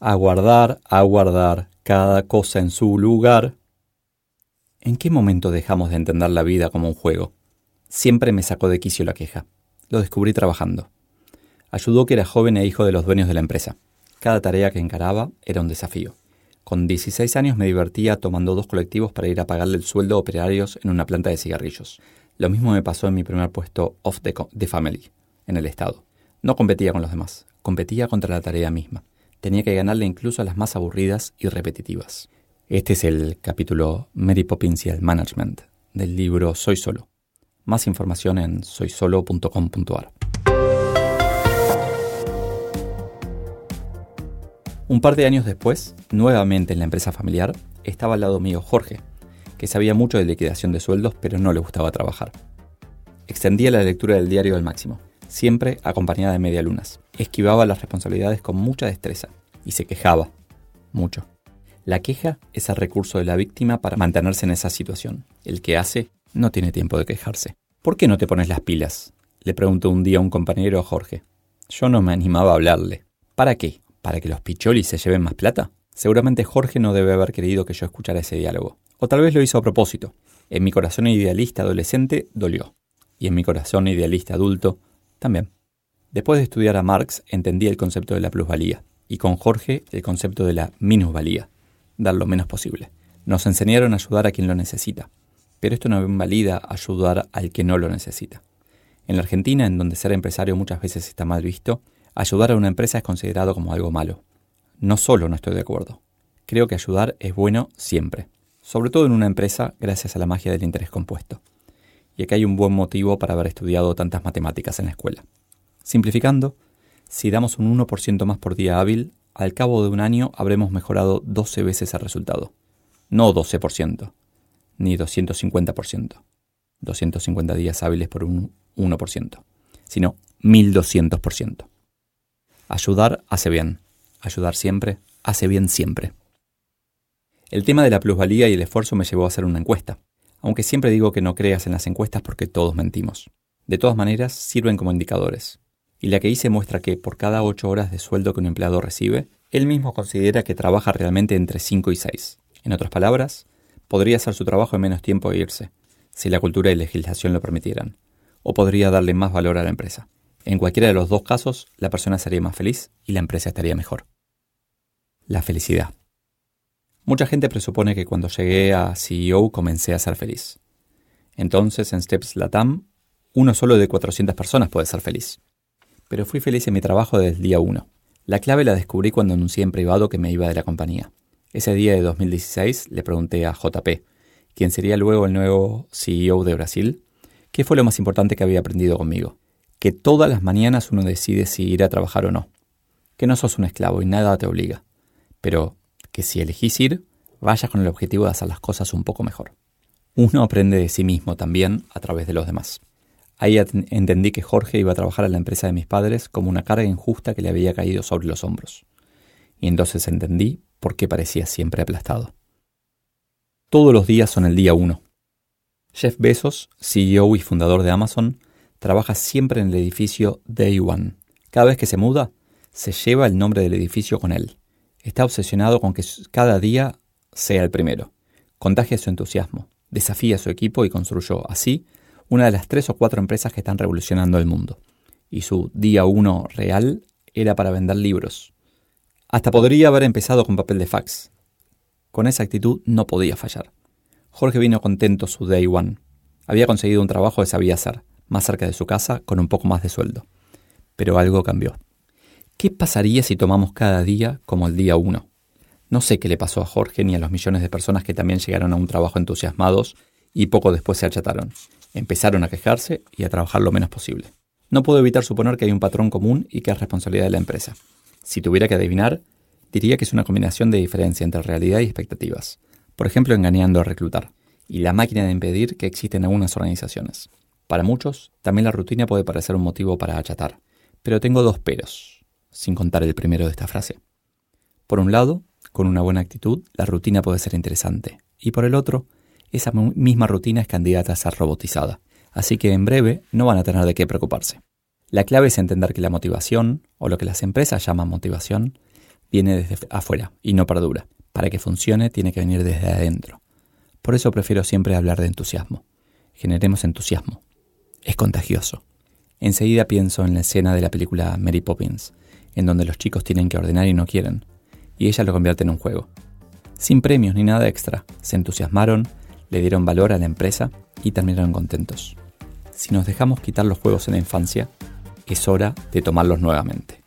Aguardar, aguardar, cada cosa en su lugar. ¿En qué momento dejamos de entender la vida como un juego? Siempre me sacó de quicio la queja. Lo descubrí trabajando. Ayudó que era joven e hijo de los dueños de la empresa. Cada tarea que encaraba era un desafío. Con 16 años me divertía tomando dos colectivos para ir a pagarle el sueldo a operarios en una planta de cigarrillos. Lo mismo me pasó en mi primer puesto off the, family, en el Estado. No competía con los demás, competía contra la tarea misma. Tenía que ganarle incluso a las más aburridas y repetitivas. Este es el capítulo Mary Poppins Management del libro Soy Solo. Más información en soysolo.com.ar. Un par de años después, nuevamente en la empresa familiar, estaba al lado mío Jorge, que sabía mucho de liquidación de sueldos pero no le gustaba trabajar. Extendía la lectura del diario al máximo, siempre acompañada de medialunas. Esquivaba las responsabilidades con mucha destreza y se quejaba, mucho. La queja es el recurso de la víctima para mantenerse en esa situación. El que hace no tiene tiempo de quejarse. ¿Por qué no te pones las pilas? Le preguntó un día un compañero a Jorge. Yo no me animaba a hablarle. ¿Para qué? ¿Para que los picholis se lleven más plata? Seguramente Jorge no debe haber querido que yo escuchara ese diálogo. O tal vez lo hizo a propósito. En mi corazón idealista adolescente dolió. Y en mi corazón idealista adulto también. Después de estudiar a Marx entendí el concepto de la plusvalía. Y con Jorge el concepto de la minusvalía. Dar lo menos posible. Nos enseñaron a ayudar a quien lo necesita. Pero esto no invalida ayudar al que no lo necesita. En la Argentina, en donde ser empresario muchas veces está mal visto, Ayudar a una empresa es considerado como algo malo. No solo no estoy de acuerdo. Creo que ayudar es bueno siempre, sobre todo en una empresa gracias a la magia del interés compuesto. Y aquí hay un buen motivo para haber estudiado tantas matemáticas en la escuela. Simplificando, si damos un 1% más por día hábil, al cabo de un año habremos mejorado 12 veces el resultado. No 12%, ni 250%. 250 días hábiles por un 1%, sino 1200%. Ayudar hace bien. Ayudar siempre hace bien siempre. El tema de la plusvalía y el esfuerzo me llevó a hacer una encuesta, aunque siempre digo que no creas en las encuestas porque todos mentimos. De todas maneras, sirven como indicadores. Y la que hice muestra que por cada 8 horas de sueldo que un empleado recibe, él mismo considera que trabaja realmente entre 5 y 6. En otras palabras, podría hacer su trabajo en menos tiempo e irse, si la cultura y legislación lo permitieran, o podría darle más valor a la empresa. En cualquiera de los dos casos, la persona sería más feliz y la empresa estaría mejor. La felicidad. Mucha gente presupone que cuando llegué a CEO comencé a ser feliz. Entonces, en Steps Latam, uno solo de 400 personas puede ser feliz. Pero fui feliz en mi trabajo desde el día 1. La clave la descubrí cuando anuncié en privado que me iba de la compañía. Ese día de 2016 le pregunté a JP, quien sería luego el nuevo CEO de Brasil, qué fue lo más importante que había aprendido conmigo que todas las mañanas uno decide si ir a trabajar o no. Que no sos un esclavo y nada te obliga. Pero que si elegís ir, vayas con el objetivo de hacer las cosas un poco mejor. Uno aprende de sí mismo también a través de los demás. Ahí entendí que Jorge iba a trabajar en la empresa de mis padres como una carga injusta que le había caído sobre los hombros. Y entonces entendí por qué parecía siempre aplastado. Todos los días son el día uno. Jeff Bezos, CEO y fundador de Amazon, trabaja siempre en el edificio Day One. Cada vez que se muda, se lleva el nombre del edificio con él. Está obsesionado con que cada día sea el primero. Contagia su entusiasmo, desafía a su equipo y construyó así una de las tres o cuatro empresas que están revolucionando el mundo. Y su día uno real era para vender libros. Hasta podría haber empezado con papel de fax. Con esa actitud no podía fallar. Jorge vino contento su day one. Había conseguido un trabajo que sabía hacer más cerca de su casa, con un poco más de sueldo. Pero algo cambió. ¿Qué pasaría si tomamos cada día como el día uno? No sé qué le pasó a Jorge ni a los millones de personas que también llegaron a un trabajo entusiasmados y poco después se achataron. Empezaron a quejarse y a trabajar lo menos posible. No puedo evitar suponer que hay un patrón común y que es responsabilidad de la empresa. Si tuviera que adivinar, diría que es una combinación de diferencia entre realidad y expectativas. Por ejemplo, engañando a reclutar. Y la máquina de impedir que existen algunas organizaciones. Para muchos, también la rutina puede parecer un motivo para achatar, pero tengo dos peros, sin contar el primero de esta frase. Por un lado, con una buena actitud, la rutina puede ser interesante, y por el otro, esa misma rutina es candidata a ser robotizada, así que en breve no van a tener de qué preocuparse. La clave es entender que la motivación, o lo que las empresas llaman motivación, viene desde afuera y no perdura. Para que funcione tiene que venir desde adentro. Por eso prefiero siempre hablar de entusiasmo. Generemos entusiasmo. Es contagioso. Enseguida pienso en la escena de la película Mary Poppins, en donde los chicos tienen que ordenar y no quieren, y ella lo convierte en un juego. Sin premios ni nada extra, se entusiasmaron, le dieron valor a la empresa y terminaron contentos. Si nos dejamos quitar los juegos en la infancia, es hora de tomarlos nuevamente.